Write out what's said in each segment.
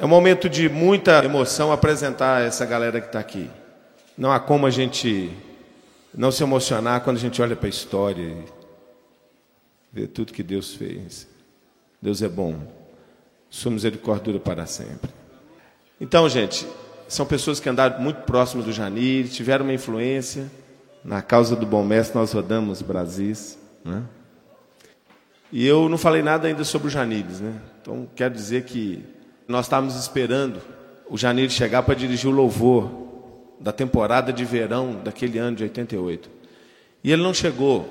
É um momento de muita emoção apresentar essa galera que está aqui. Não há como a gente não se emocionar quando a gente olha para a história e vê tudo que Deus fez. Deus é bom. Sua misericórdia para sempre. Então, gente, são pessoas que andaram muito próximas do Janir, tiveram uma influência. Na causa do bom mestre, nós rodamos Brasis. Né? E eu não falei nada ainda sobre o Janires, né? Então, quero dizer que nós estávamos esperando o Janeiro chegar para dirigir o louvor da temporada de verão daquele ano de 88. E ele não chegou.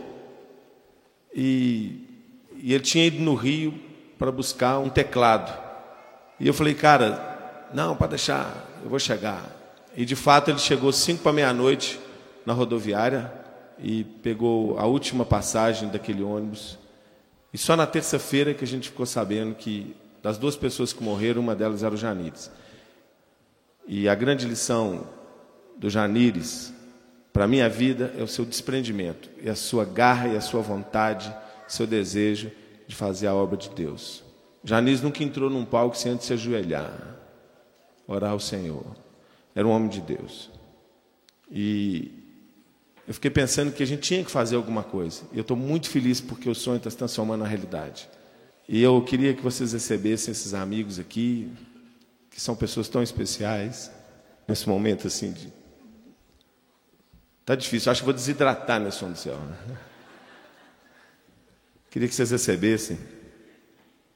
E, e ele tinha ido no Rio para buscar um teclado. E eu falei, cara, não, para deixar, eu vou chegar. E de fato ele chegou cinco para meia-noite na rodoviária e pegou a última passagem daquele ônibus. E só na terça-feira que a gente ficou sabendo que das duas pessoas que morreram, uma delas era o Janires. E a grande lição do Janires para a minha vida é o seu desprendimento, e a sua garra e a sua vontade, seu desejo de fazer a obra de Deus. Janires nunca entrou num palco sem antes se ajoelhar, orar ao Senhor. Era um homem de Deus. E eu fiquei pensando que a gente tinha que fazer alguma coisa. E eu estou muito feliz porque o sonho está se transformando na realidade. E eu queria que vocês recebessem esses amigos aqui, que são pessoas tão especiais, nesse momento assim de. Tá difícil, acho que vou desidratar nesse som do céu. Né? Queria que vocês recebessem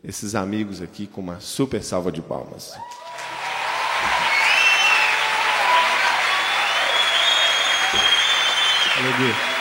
esses amigos aqui com uma super salva de palmas. Aleluia.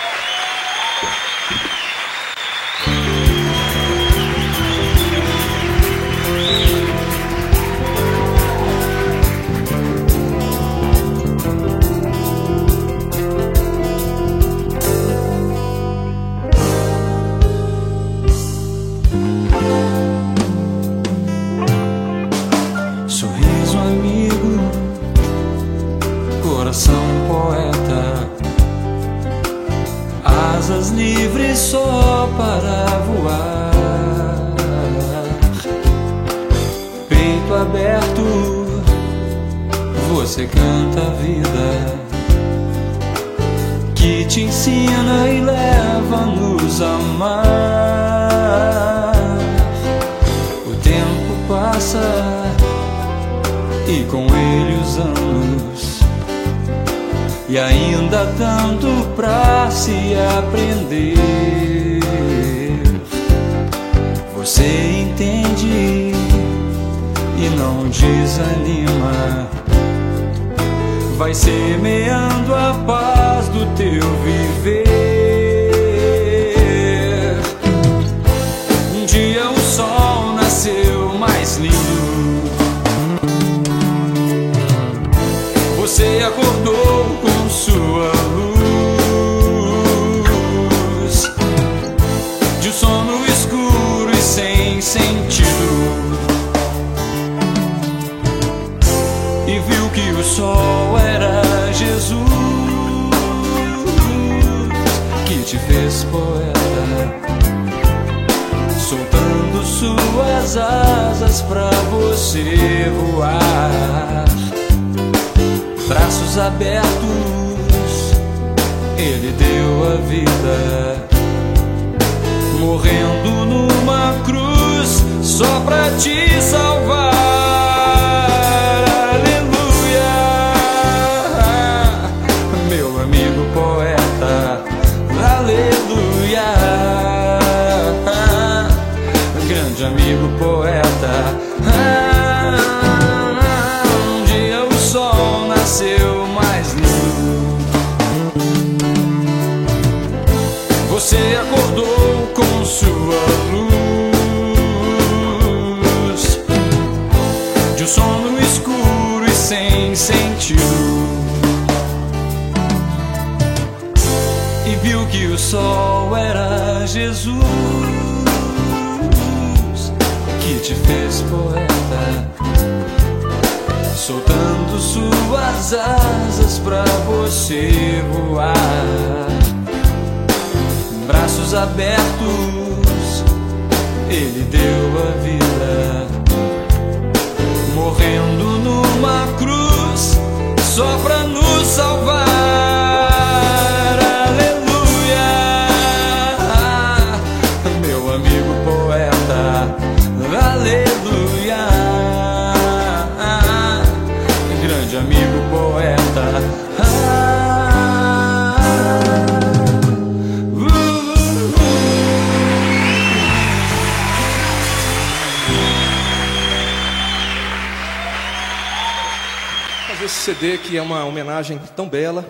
Tão bela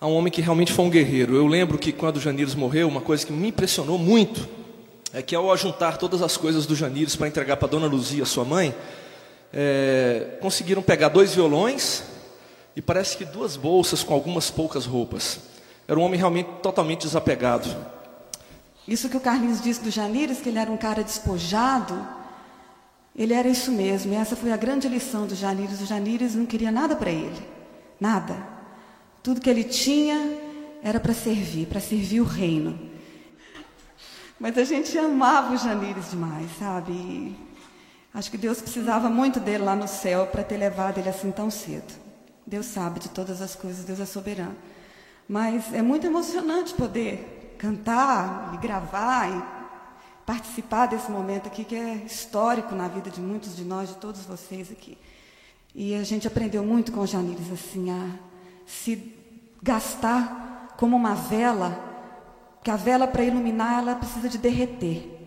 a um homem que realmente foi um guerreiro. Eu lembro que quando o Janires morreu, uma coisa que me impressionou muito é que ao juntar todas as coisas do Janires para entregar para Dona Luzia, sua mãe, é, conseguiram pegar dois violões e parece que duas bolsas com algumas poucas roupas. Era um homem realmente totalmente desapegado. Isso que o Carlinhos disse do Janires, que ele era um cara despojado, ele era isso mesmo. E essa foi a grande lição do Janires. O Janires não queria nada para ele. Nada. Tudo que ele tinha era para servir, para servir o reino. Mas a gente amava o Janires demais, sabe? E acho que Deus precisava muito dele lá no céu para ter levado ele assim tão cedo. Deus sabe de todas as coisas, Deus é soberano. Mas é muito emocionante poder cantar e gravar e participar desse momento aqui que é histórico na vida de muitos de nós, de todos vocês aqui. E a gente aprendeu muito com o Janires assim a se gastar como uma vela, que a vela para iluminar ela precisa de derreter.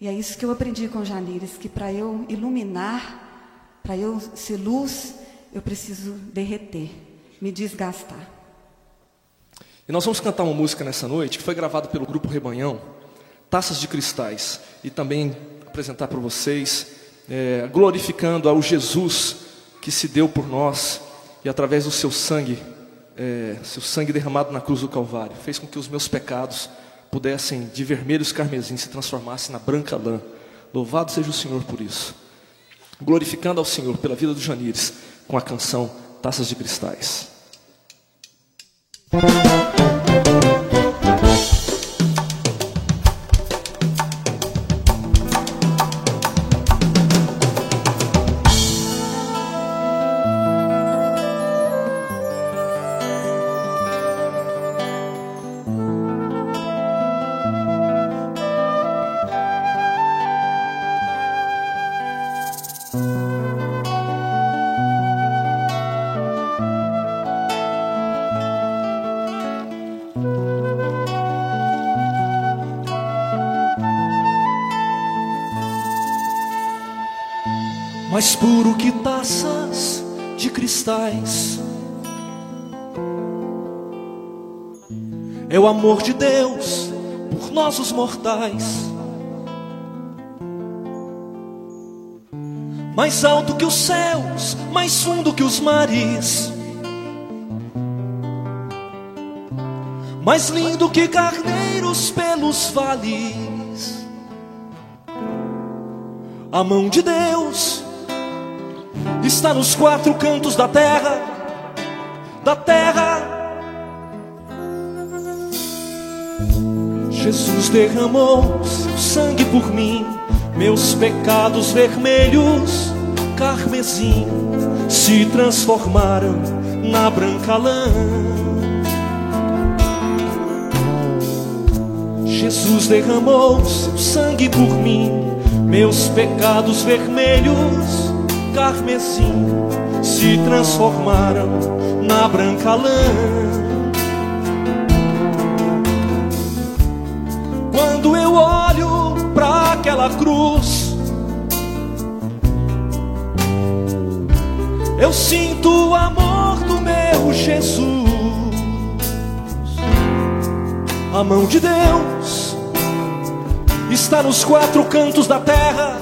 E é isso que eu aprendi com o Janires, que para eu iluminar, para eu ser luz, eu preciso derreter, me desgastar. E nós vamos cantar uma música nessa noite que foi gravada pelo grupo Rebanhão, Taças de Cristais, e também apresentar para vocês, é, glorificando ao Jesus que se deu por nós e através do seu sangue, é, seu sangue derramado na cruz do Calvário, fez com que os meus pecados pudessem de vermelhos carmesim se transformassem na branca lã. Louvado seja o Senhor por isso. Glorificando ao Senhor pela vida do Janires com a canção Taças de Cristais. Mais puro que taças de cristais. É o amor de Deus por nós os mortais. Mais alto que os céus, mais fundo que os mares. Mais lindo que carneiros pelos vales. A mão de Deus está nos quatro cantos da terra, da terra. Jesus derramou seu sangue por mim, meus pecados vermelhos, carmesim, se transformaram na branca lã. Jesus derramou seu sangue por mim, meus pecados vermelhos, carmesim se transformaram na branca lã. Quando eu olho para aquela cruz, eu sinto o amor do meu Jesus. A mão de Deus está nos quatro cantos da terra,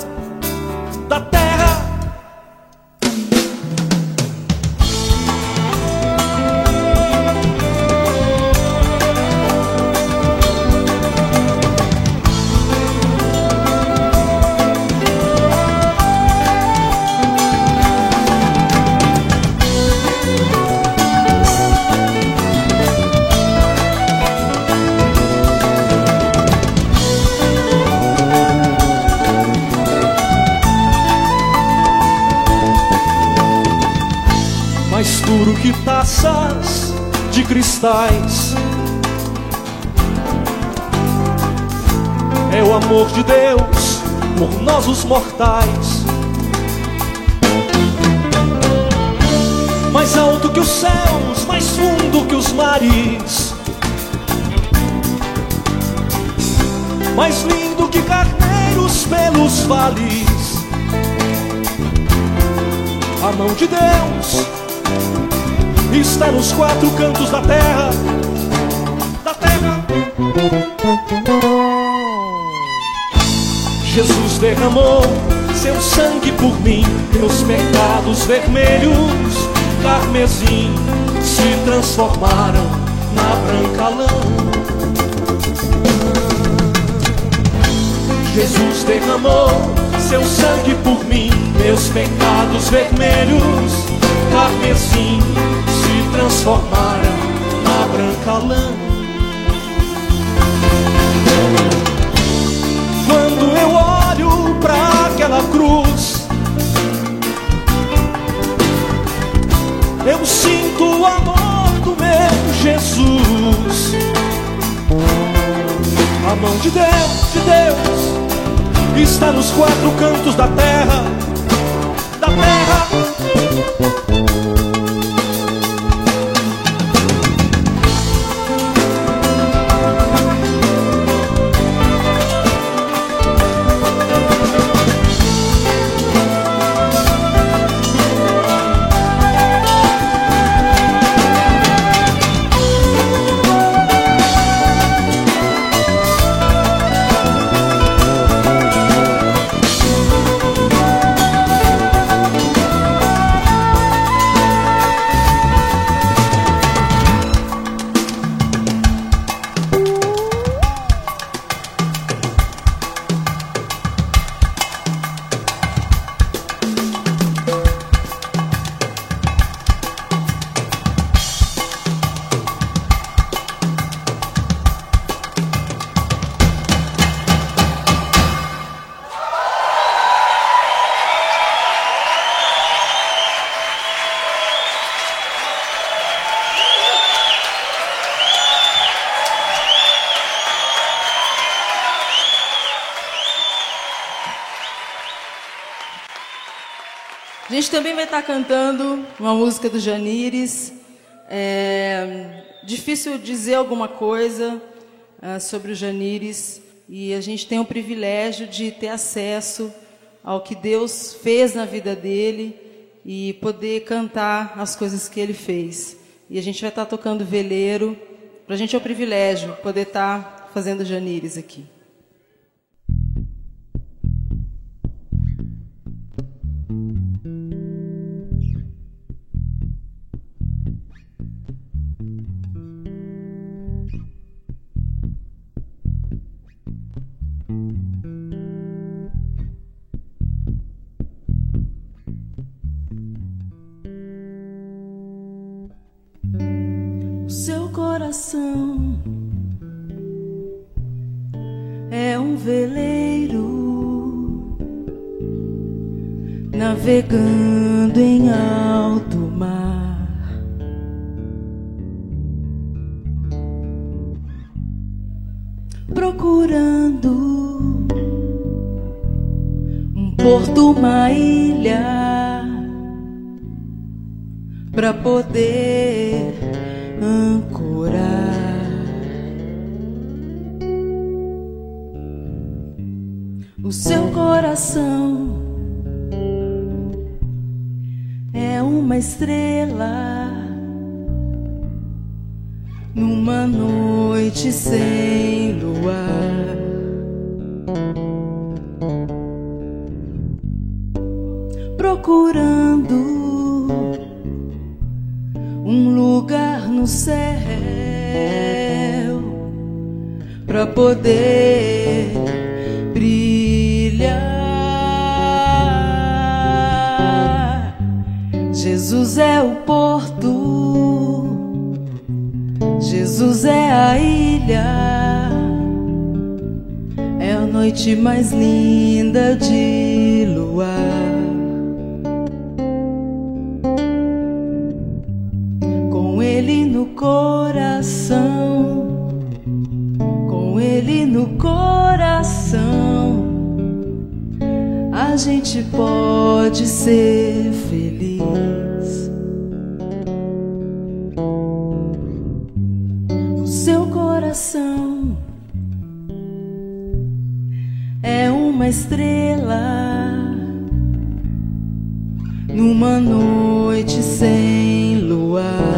mais duro que taças de cristais. É o amor de Deus por nós os mortais. Mais alto que os céus, mais fundo que os mares. Mais lindo que carneiros pelos vales. A mão de Deus está nos quatro cantos da terra. Da terra. Jesus derramou seu sangue por mim, meus pecados vermelhos, carmesim, se transformaram na branca lã. Jesus derramou seu sangue por mim, meus pecados vermelhos, carmesim, se transformaram na branca lã. Quando eu olho para aquela cruz, eu sinto o amor do meu Jesus. A mão de Deus, de Deus, está nos quatro cantos da terra, da terra. Gente também vai estar cantando uma música do Janires. É difícil dizer alguma coisa ah, sobre o Janires e a gente tem o privilégio de ter acesso ao que Deus fez na vida dele e poder cantar as coisas que ele fez. E a gente vai estar tocando veleiro. Para a gente é um privilégio poder estar fazendo Janires aqui. Coração é um veleiro navegando em alto mar. Procurando um porto, uma ilha para poder ancorar. O seu coração é uma estrela numa noite sem luar. Procurando um lugar no céu para poder Jesus é o porto, Jesus é a ilha, é a noite mais linda de luar. no coração, com Ele no coração, a gente pode ser feliz. Uma estrela numa noite sem luar.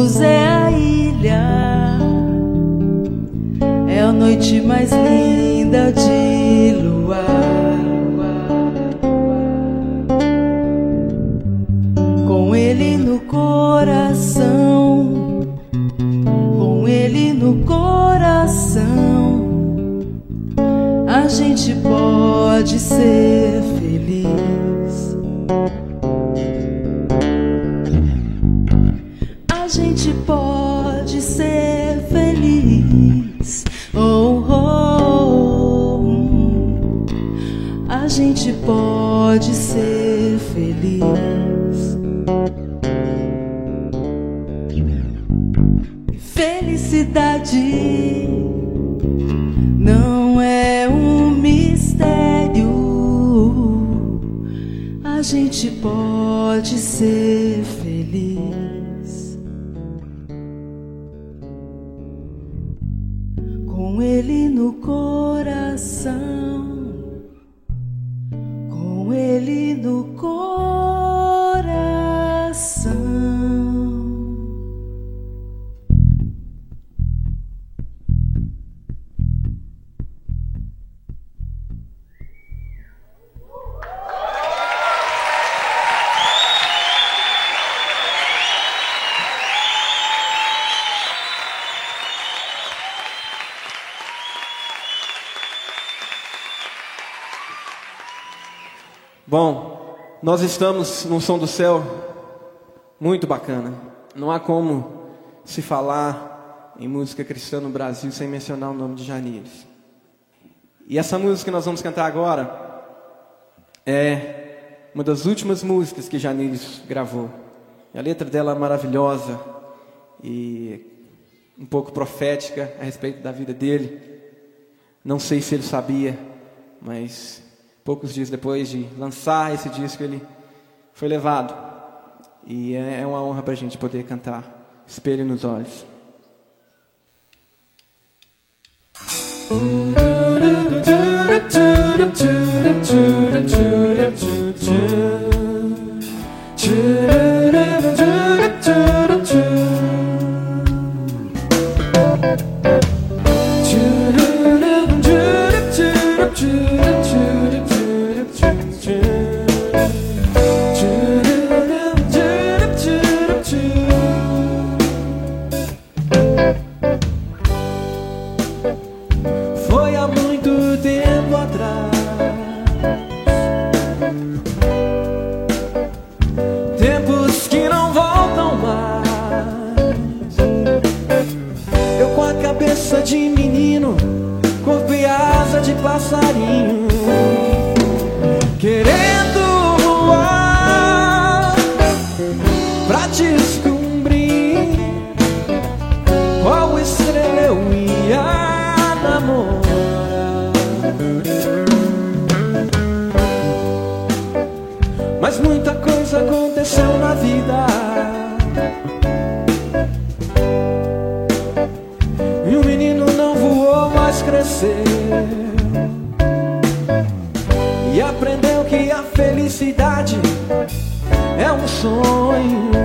É a ilha, é a noite mais linda de luar. Com Ele no coração, com Ele no coração, a gente pode ser gente pode ser feliz. Nós estamos num som do céu muito bacana. Não há como se falar em música cristã no Brasil sem mencionar o nome de Janires. E essa música que nós vamos cantar agora é uma das últimas músicas que Janires gravou. A letra dela é maravilhosa e um pouco profética a respeito da vida dele. Não sei se ele sabia, mas poucos dias depois de lançar esse disco, ele foi levado. E é uma honra para a gente poder cantar Espelho nos Olhos. Sonho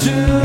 do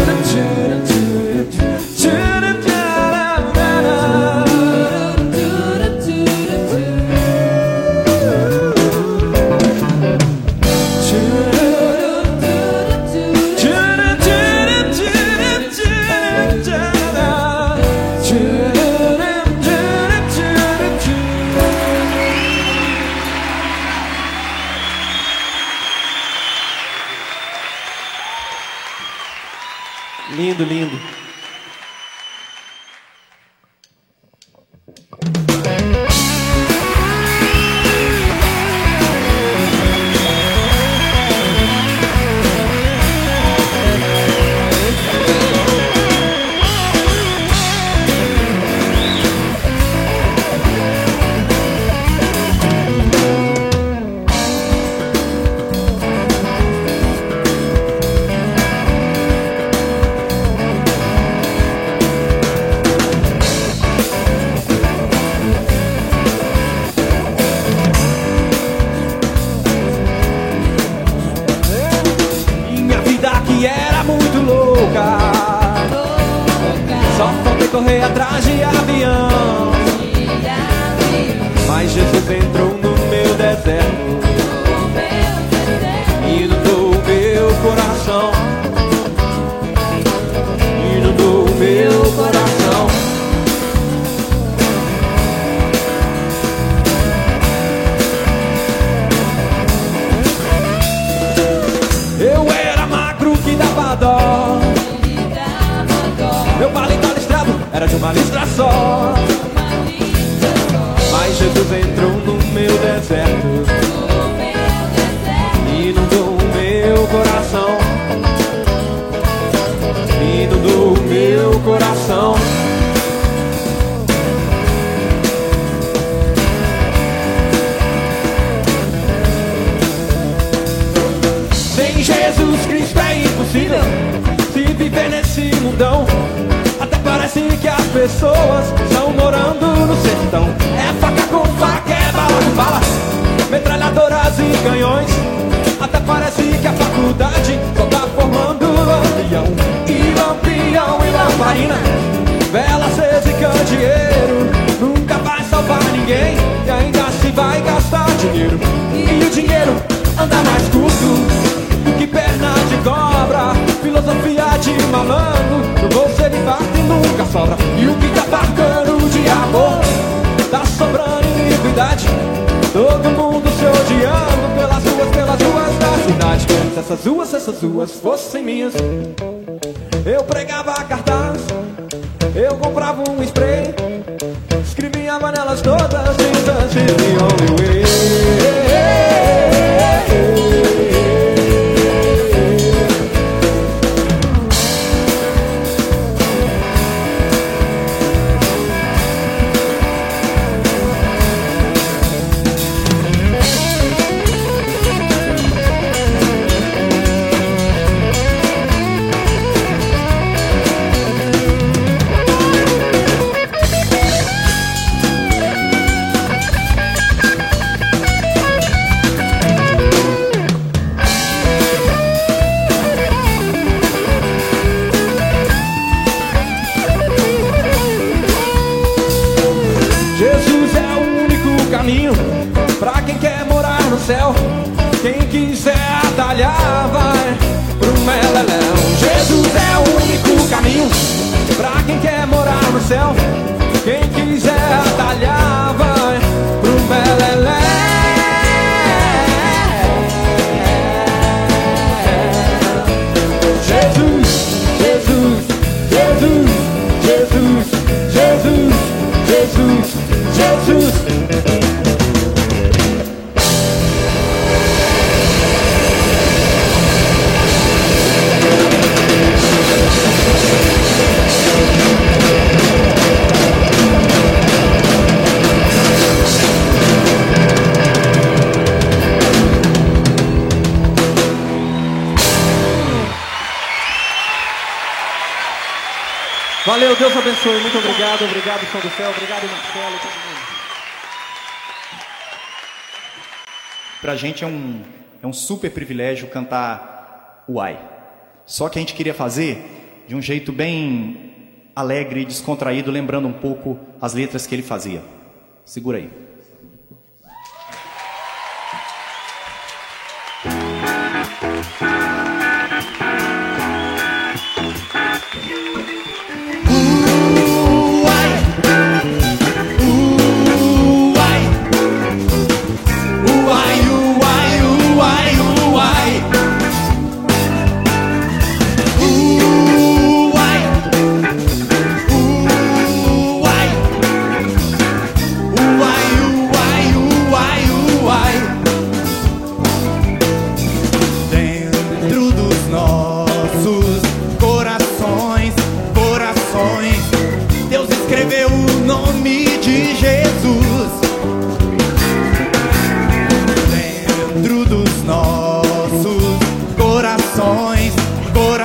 abençoe. Muito obrigado, obrigado, São do Céu, obrigado, Marcelo mundo. Pra gente é um, é um super privilégio cantar Uai. Só que a gente queria fazer de um jeito bem alegre e descontraído, lembrando um pouco as letras que ele fazia. Segura aí.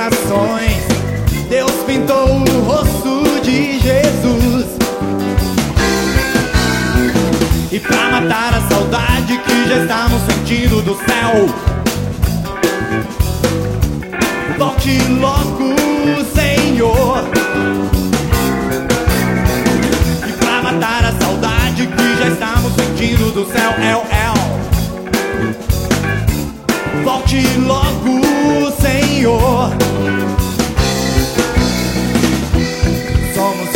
Corações. Deus pintou o rosto de Jesus. E pra matar a saudade que já estamos sentindo do céu, volte logo, Senhor. E pra matar a saudade que já estamos sentindo do céu, é o. Volte logo, Senhor.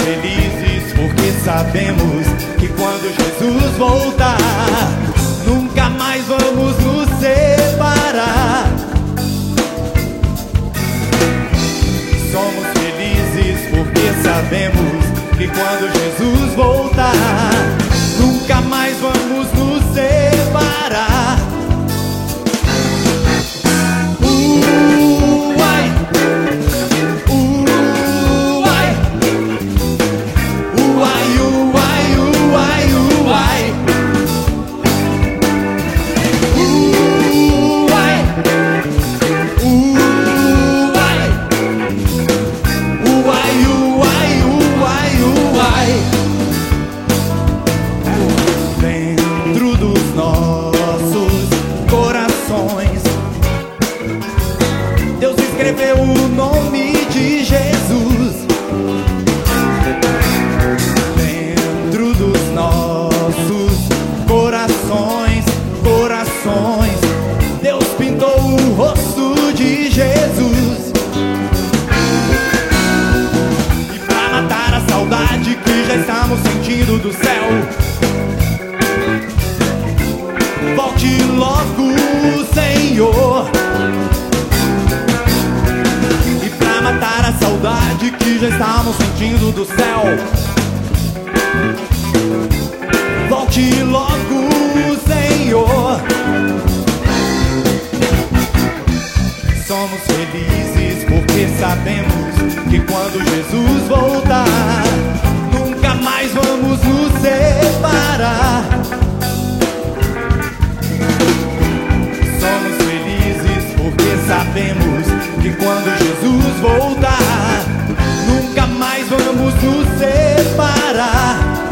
Felizes porque sabemos que quando Jesus voltar, nunca mais vamos nos separar. Somos felizes porque sabemos que quando Jesus voltar, nunca mais vamos nos separar. Já estamos sentindo do céu. Volte logo, Senhor. Somos felizes porque sabemos que quando Jesus voltar Nunca mais vamos nos separar. Somos felizes porque sabemos que quando Jesus voltar, vamos nos separar.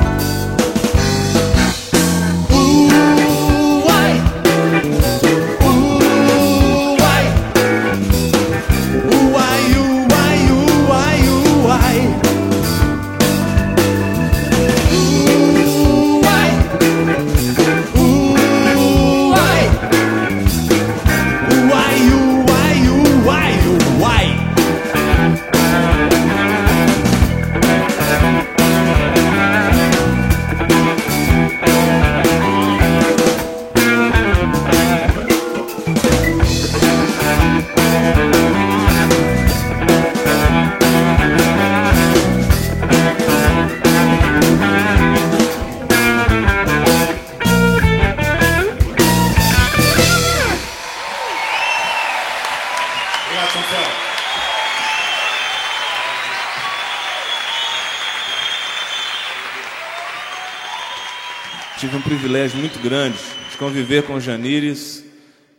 Muito grande de conviver com Janires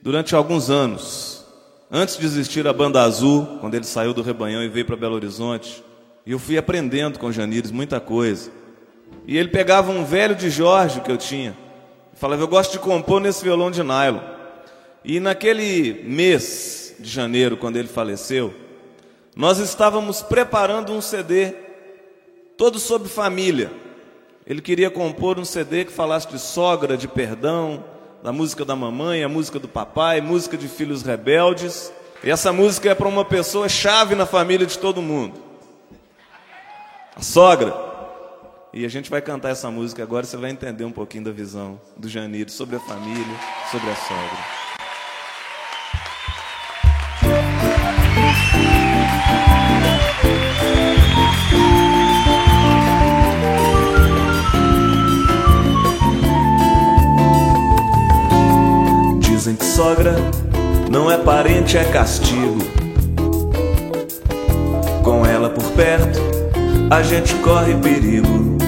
durante alguns anos. Antes de existir a Banda Azul, quando ele saiu do Rebanhão e veio para Belo Horizonte, e eu fui aprendendo com Janires muita coisa. E ele pegava um velho de Jorge que eu tinha, e falava: Eu gosto de compor nesse violão de nylon. E naquele mês de janeiro, quando ele faleceu, nós estávamos preparando um CD todo sobre família. Ele queria compor um CD que falasse de sogra, de perdão, da música da mamãe, a música do papai, música de filhos rebeldes. E essa música é para uma pessoa chave na família de todo mundo. A sogra. E a gente vai cantar essa música agora, você vai entender um pouquinho da visão do Janir sobre a família, sobre a sogra. Dizem que sogra não é parente, é castigo. Com ela por perto, a gente corre perigo.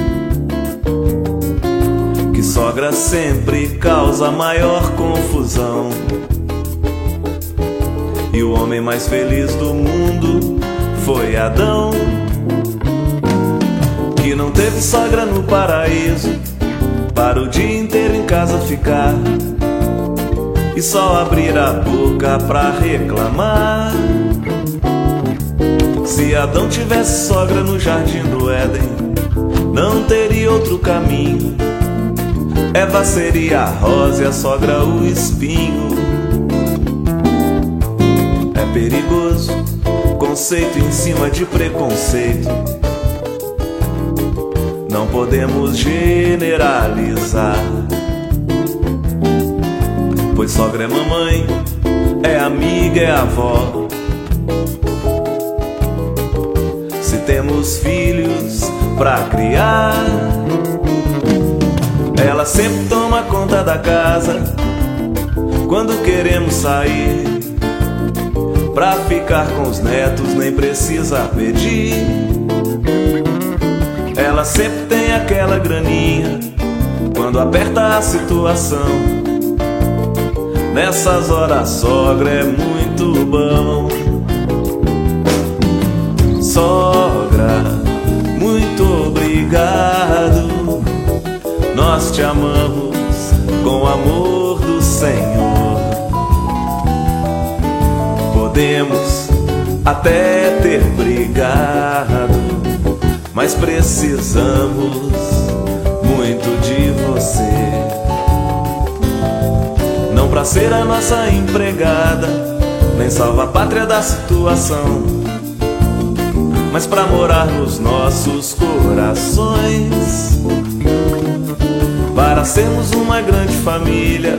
Que sogra sempre causa maior confusão. E o homem mais feliz do mundo foi Adão. Que não teve sogra no paraíso, para o dia inteiro em casa ficar e só abrir a boca pra reclamar. Se Adão tivesse sogra no jardim do Éden, não teria outro caminho. Eva seria a rosa e a sogra o espinho. É perigoso, conceito em cima de preconceito. Não podemos generalizar. Pois sogra é mamãe, é amiga, é avó. Se temos filhos pra criar, ela sempre toma conta da casa. Quando queremos sair, pra ficar com os netos, nem precisa pedir. Ela sempre tem aquela graninha quando aperta a situação. Nessas horas, sogra é muito bom. Sogra, muito obrigado. Nós te amamos com o amor do Senhor. Podemos até ter brigado, mas precisamos muito de você pra ser a nossa empregada, nem salva a pátria da situação, mas pra morar nos nossos corações, para sermos uma grande família,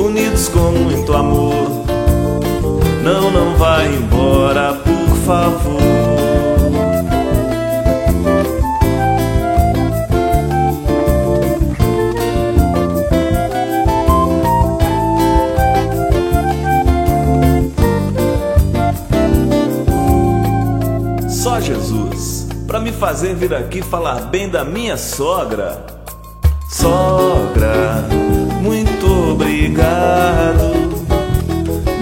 unidos com muito amor. Não, não vai embora, por favor. Fazer vir aqui falar bem da minha sogra. Sogra, muito obrigado.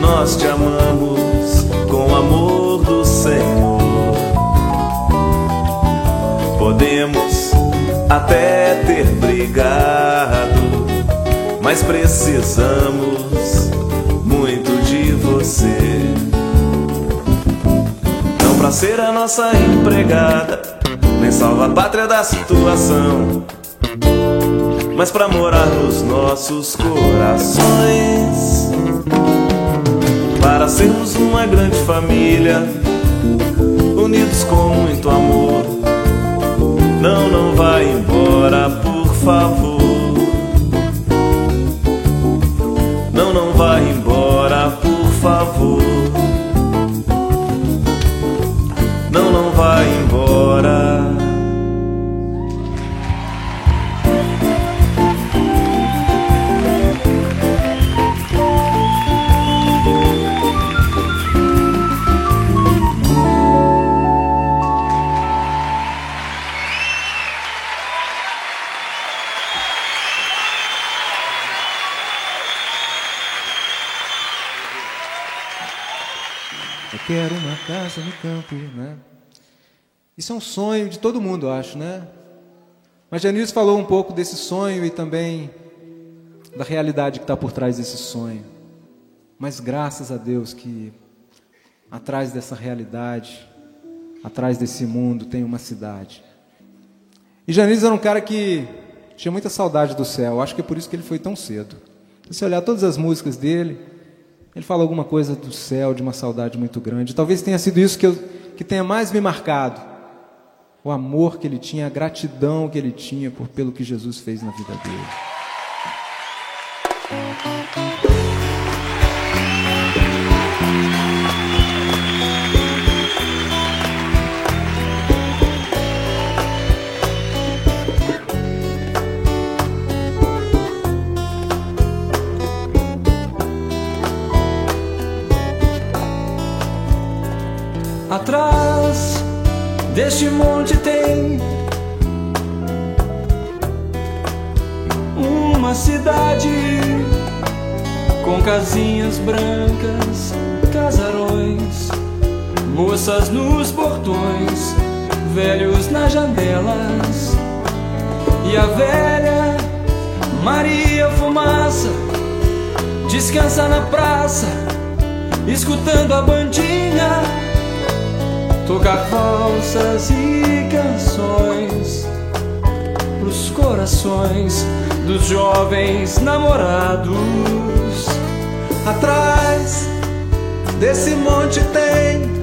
Nós te amamos com o amor do Senhor. Podemos até ter brigado, mas precisamos muito de você. Não pra ser a nossa empregada nem salva a pátria da situação, mas para morar nos nossos corações, para sermos uma grande família, unidos com muito amor. Não, não vai embora, por favor. Não, não vai embora, por favor. Casa no campo, né? Isso é um sonho de todo mundo, eu acho, né? Mas Janice falou um pouco desse sonho e também da realidade que está por trás desse sonho. Mas graças a Deus que atrás dessa realidade, atrás desse mundo, tem uma cidade. E Janice era um cara que tinha muita saudade do céu. Acho que é por isso que ele foi tão cedo. Se você olhar todas as músicas dele, ele fala alguma coisa do céu, de uma saudade muito grande. Talvez tenha sido isso que, eu, que tenha mais me marcado. O amor que ele tinha, a gratidão que ele tinha por, pelo que Jesus fez na vida dele. Deste monte tem uma cidade com casinhas brancas, casarões, moças nos portões, velhos nas janelas. E a velha Maria Fumaça descansa na praça, escutando a bandinha tocar valsas e canções pros corações dos jovens namorados. Atrás desse monte tem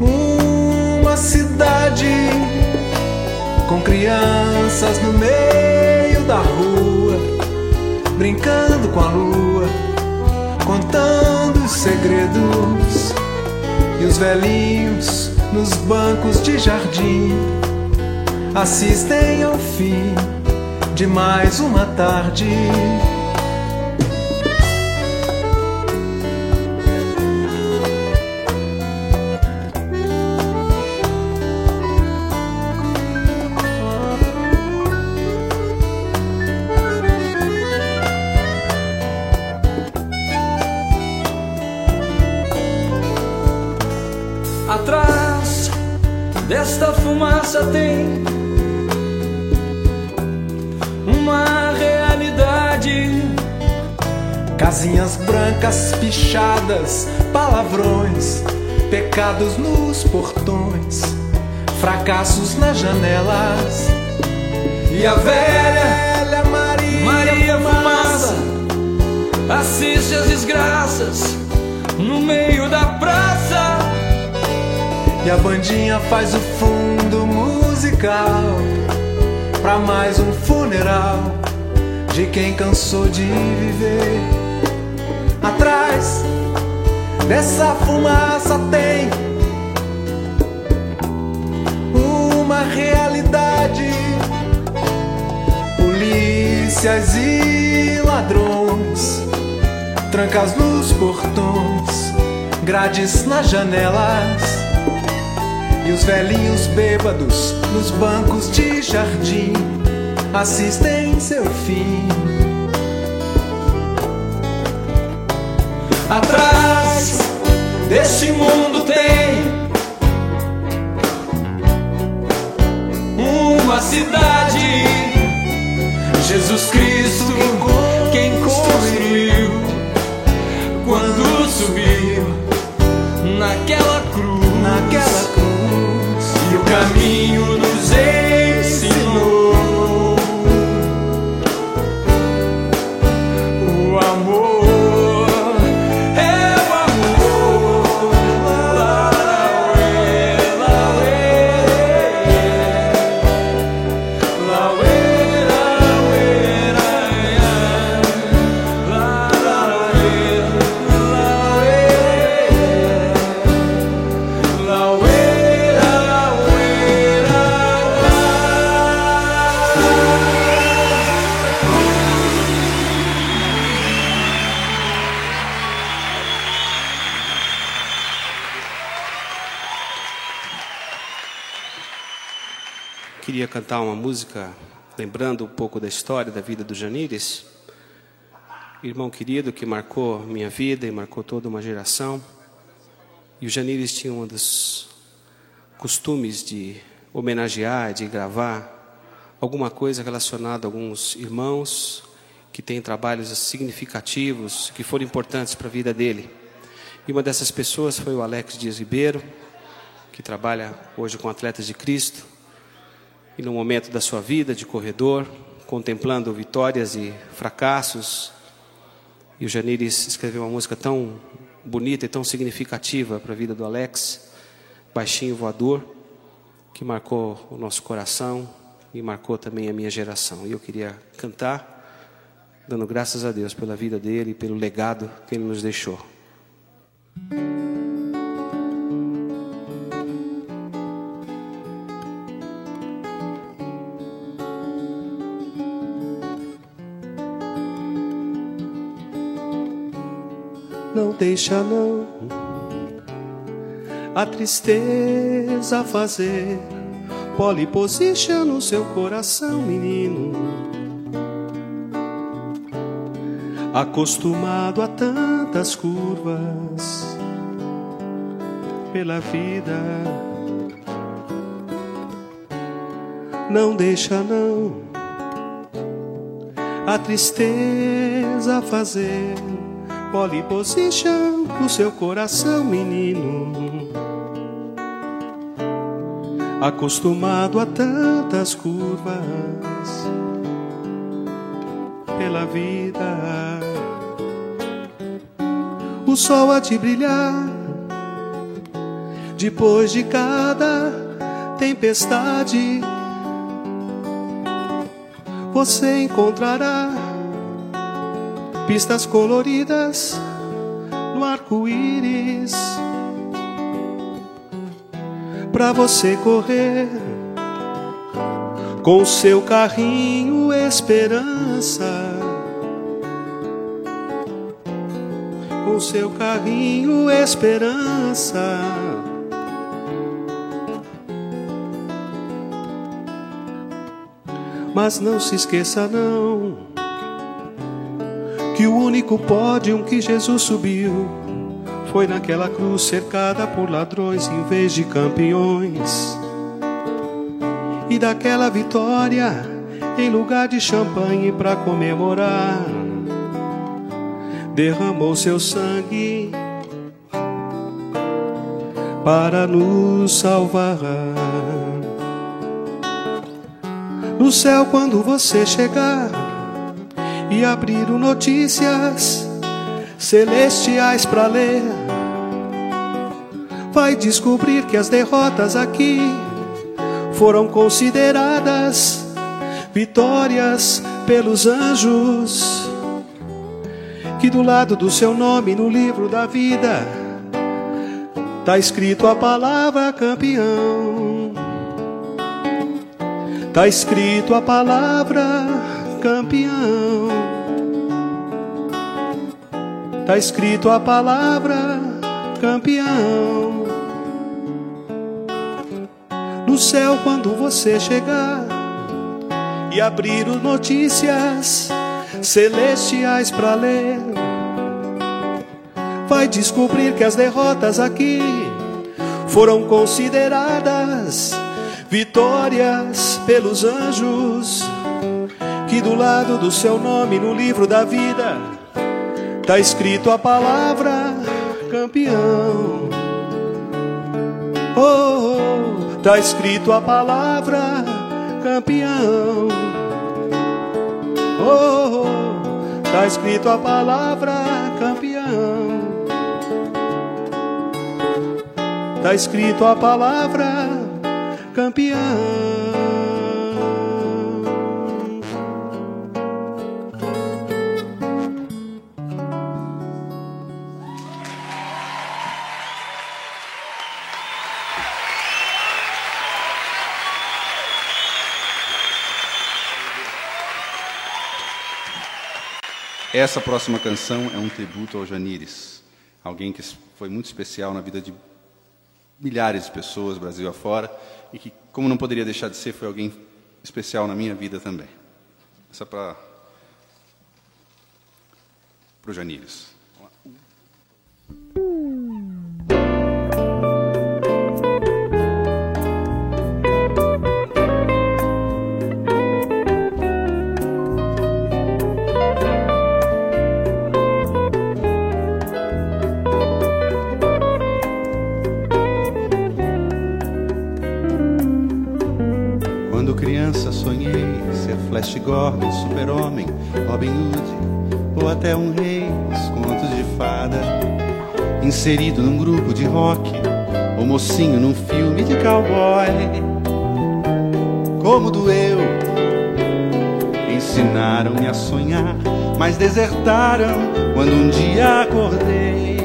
uma cidade com crianças no meio da rua, brincando com a lua, contando os segredos. E os velhinhos nos bancos de jardim assistem ao fim de mais uma tarde. Casinhas brancas pichadas, palavrões, pecados nos portões, fracassos nas janelas. E a velha Velha Maria, Maria Fumaça assiste as desgraças no meio da praça. E a bandinha faz o fundo musical pra mais um funeral de quem cansou de viver. Atrás dessa fumaça tem uma realidade. Polícias e ladrões, trancas nos portões, grades nas janelas. E os velhinhos bêbados nos bancos de jardim assistem seu fim. Atrás deste mundo tem uma cidade. Jesus Cristo, quem construiu quando subiu naquela cantar uma música lembrando um pouco da história da vida do Janires. irmão querido que marcou minha vida e marcou toda uma geração. E o Janires tinha um dos costumes de homenagear, de gravar alguma coisa relacionada a alguns irmãos que têm trabalhos significativos, que foram importantes para a vida dele. E uma dessas pessoas foi o Alex Dias Ribeiro, que trabalha hoje com Atletas de Cristo. E no momento da sua vida de corredor, contemplando vitórias e fracassos, e o Janires escreveu uma música tão bonita e tão significativa para a vida do Alex, Baixinho Voador, que marcou o nosso coração e marcou também a minha geração. E eu queria cantar, dando graças a Deus pela vida dele e pelo legado que ele nos deixou. Não deixa não. A tristeza fazer pole position no seu coração, menino. Acostumado a tantas curvas pela vida, não deixa não. A tristeza fazer pole position no seu coração, menino acostumado a tantas curvas pela vida. O sol há de brilhar depois de cada tempestade. Você encontrará pistas coloridas no arco-íris para você correr com seu carrinho esperança. Com seu carrinho esperança. Mas não se esqueça não que o único pódio que Jesus subiu foi naquela cruz cercada por ladrões em vez de campeões. E daquela vitória, em lugar de champanhe para comemorar, derramou seu sangue para nos salvar. No céu, quando você chegar e abrir o notícias celestiais para ler, vai descobrir que as derrotas aqui foram consideradas vitórias pelos anjos. Que do lado do seu nome no livro da vida tá escrito a palavra campeão. Tá escrito a palavra campeão. Tá escrito a palavra campeão. No céu, quando você chegar e abrir os notícias celestiais para ler, vai descobrir que as derrotas aqui foram consideradas vitórias pelos anjos. Do lado do seu nome no livro da vida Tá escrito a palavra campeão. Oh, oh, tá escrito a palavra campeão. Oh, oh, tá escrito a palavra campeão. Tá escrito a palavra campeão. Essa próxima canção é um tributo ao Janires, alguém que foi muito especial na vida de milhares de pessoas, Brasil afora, e que, como não poderia deixar de ser, foi alguém especial na minha vida também. Essa é para o Janires. Flash Gordon, super-homem, Robin Hood ou até um rei, os contos de fada. Inserido num grupo de rock ou mocinho num filme de cowboy. Como doeu, ensinaram-me a sonhar, mas desertaram quando um dia acordei.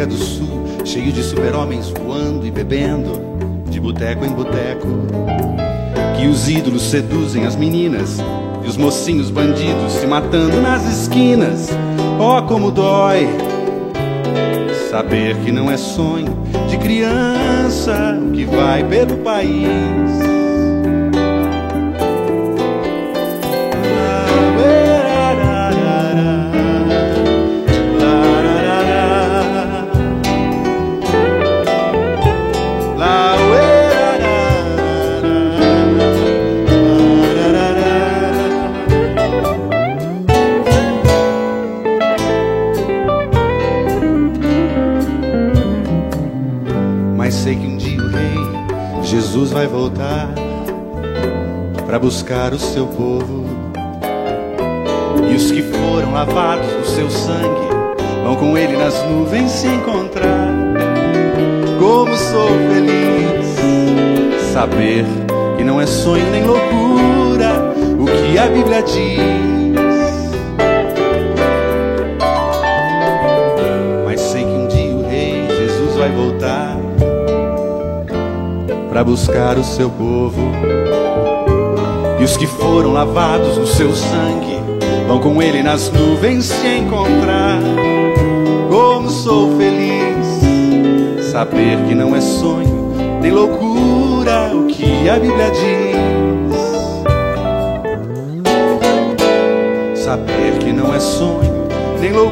América do Sul, cheio de super-homens voando e bebendo, de boteco em boteco. Que os ídolos seduzem as meninas e os mocinhos bandidos se matando nas esquinas. Oh, como dói saber que não é sonho de criança que vai pelo país. Buscar o seu povo. E os que foram lavados no seu sangue vão com ele nas nuvens se encontrar. Como sou feliz saber que não é sonho nem loucura o que a Bíblia diz. Mas sei que um dia o rei Jesus vai voltar para buscar o seu povo. Os que foram lavados no seu sangue vão com ele nas nuvens se encontrar. Como sou feliz saber que não é sonho nem loucura o que a Bíblia diz. Saber que não é sonho nem loucura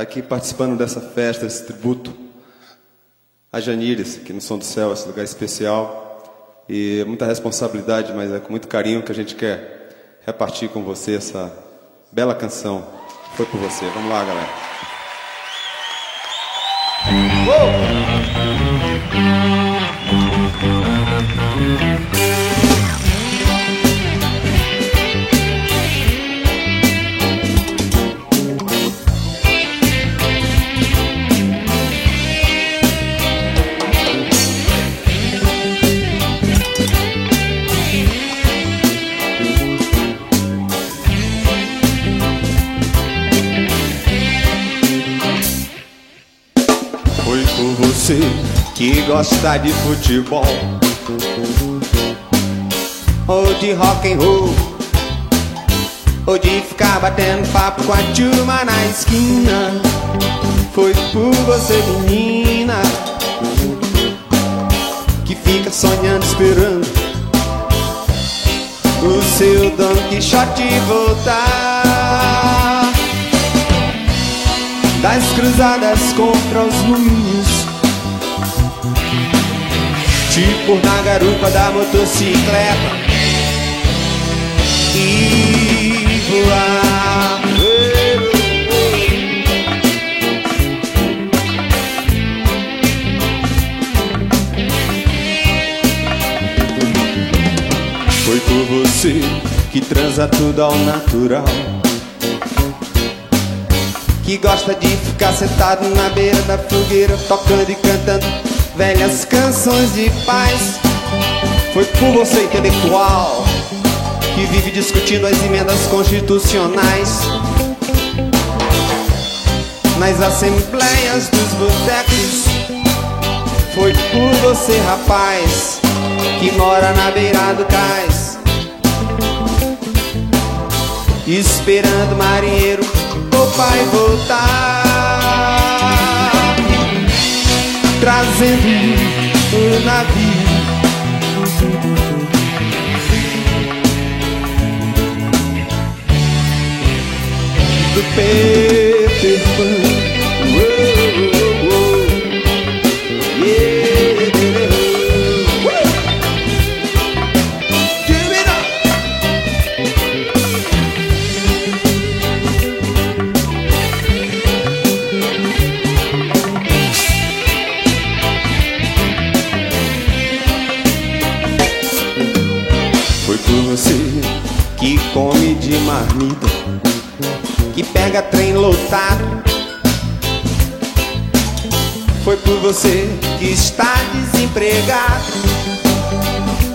estar aqui participando dessa festa, desse tributo a Janires, aqui no Som do Céu, esse lugar especial. E é muita responsabilidade, mas é com muito carinho que a gente quer repartir com você essa bela canção. Foi por você. Vamos lá, galera. Gosta de futebol. Ou de rock and roll. Ou de ficar batendo papo com a turma na esquina. Foi por você menina Que fica sonhando, esperando O seu Don Quixote voltar. Das cruzadas contra os moinhos Tipo na garupa da motocicleta. E voar. Foi por você que transa tudo ao natural. Que gosta de ficar sentado na beira da fogueira, tocando e cantando velhas canções de paz. Foi por você, intelectual, que vive discutindo as emendas constitucionais. Nas assembleias dos botecos, foi por você, rapaz, que mora na beira do cais. Esperando o marinheiro o pai voltar Trazendo o navio. Do Peter Pan que come de marmita, que pega trem lotado Foi por você que está desempregado,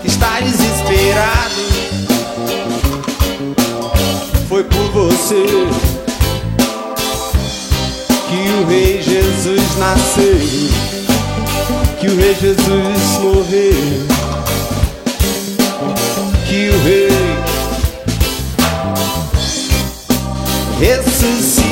que está desesperado. Foi por você que o Rei Jesus nasceu, que o Rei Jesus morreu, ressuscitou.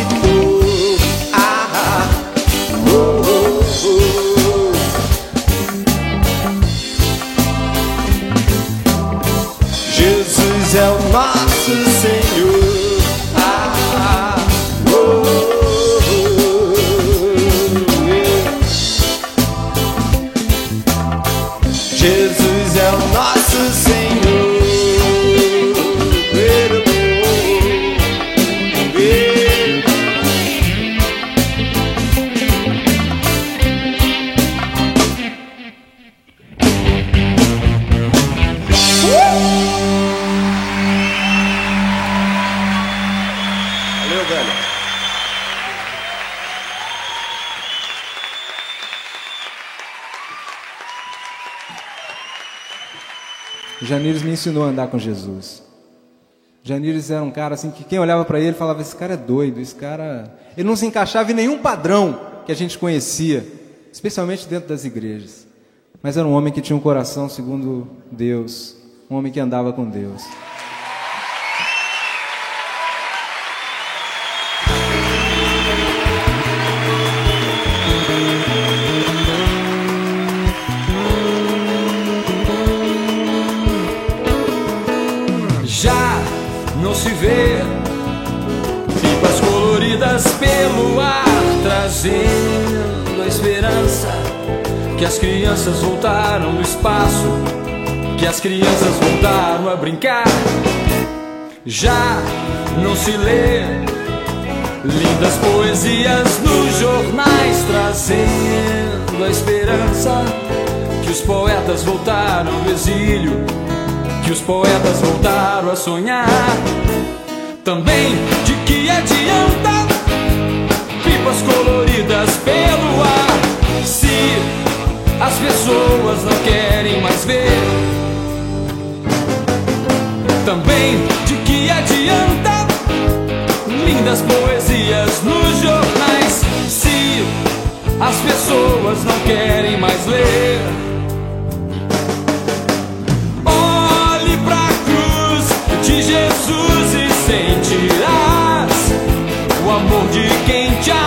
Ensinou a andar com Jesus. Janires era um cara assim que quem olhava para ele falava: esse cara é doido, esse cara. Ele não se encaixava em nenhum padrão que a gente conhecia, especialmente dentro das igrejas. Mas era um homem que tinha um coração segundo Deus, um homem que andava com Deus. Já não se vê pipas coloridas pelo ar, trazendo a esperança que as crianças voltaram do espaço, que as crianças voltaram a brincar. Já não se lê lindas poesias nos jornais, trazendo a esperança que os poetas voltaram do exílio que os poetas voltaram a sonhar. Também de que adianta pipas coloridas pelo ar se as pessoas não querem mais ver. Também de que adianta lindas poesias nos jornais se as pessoas não querem mais ler. Amor de quem te